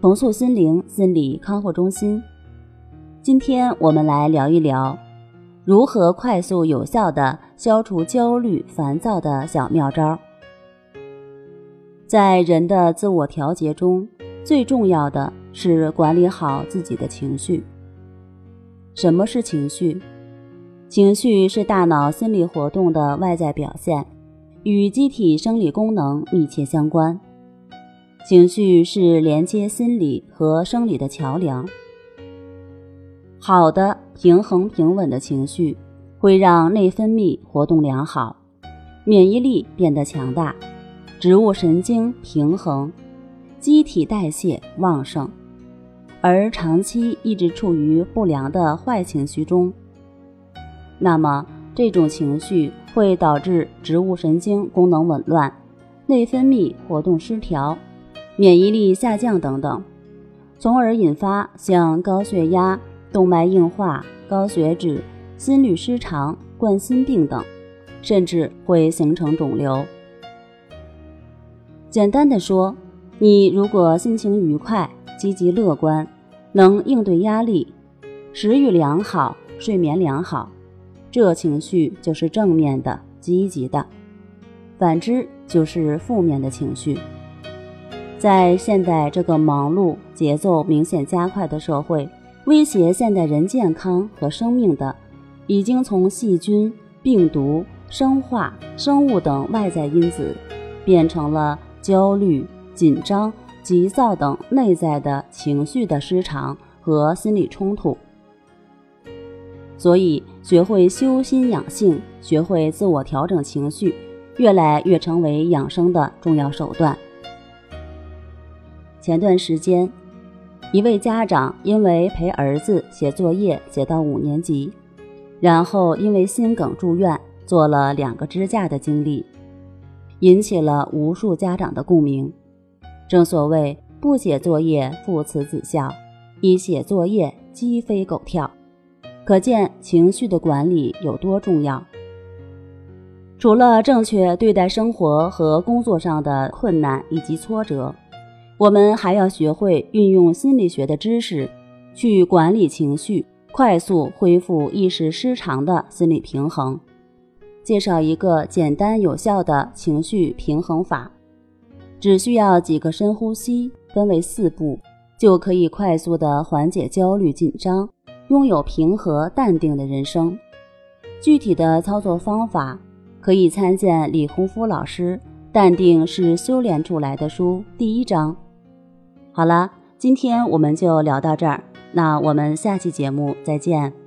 重塑心灵心理康复中心，今天我们来聊一聊如何快速有效的消除焦虑、烦躁的小妙招。在人的自我调节中，最重要的是管理好自己的情绪。什么是情绪？情绪是大脑心理活动的外在表现，与机体生理功能密切相关。情绪是连接心理和生理的桥梁。好的、平衡、平稳的情绪会让内分泌活动良好，免疫力变得强大，植物神经平衡，机体代谢旺盛。而长期一直处于不良的坏情绪中，那么这种情绪会导致植物神经功能紊乱，内分泌活动失调。免疫力下降等等，从而引发像高血压、动脉硬化、高血脂、心律失常、冠心病等，甚至会形成肿瘤。简单的说，你如果心情愉快、积极乐观，能应对压力，食欲良好、睡眠良好，这情绪就是正面的、积极的；反之，就是负面的情绪。在现代这个忙碌、节奏明显加快的社会，威胁现代人健康和生命的，已经从细菌、病毒、生化、生物等外在因子，变成了焦虑、紧张、急躁等内在的情绪的失常和心理冲突。所以，学会修心养性，学会自我调整情绪，越来越成为养生的重要手段。前段时间，一位家长因为陪儿子写作业写到五年级，然后因为心梗住院做了两个支架的经历，引起了无数家长的共鸣。正所谓不写作业父慈子孝，一写作业鸡飞狗跳，可见情绪的管理有多重要。除了正确对待生活和工作上的困难以及挫折。我们还要学会运用心理学的知识，去管理情绪，快速恢复意识失常的心理平衡。介绍一个简单有效的情绪平衡法，只需要几个深呼吸，分为四步，就可以快速的缓解焦虑紧张，拥有平和淡定的人生。具体的操作方法可以参见李洪福老师《淡定是修炼出来的》书第一章。好了，今天我们就聊到这儿，那我们下期节目再见。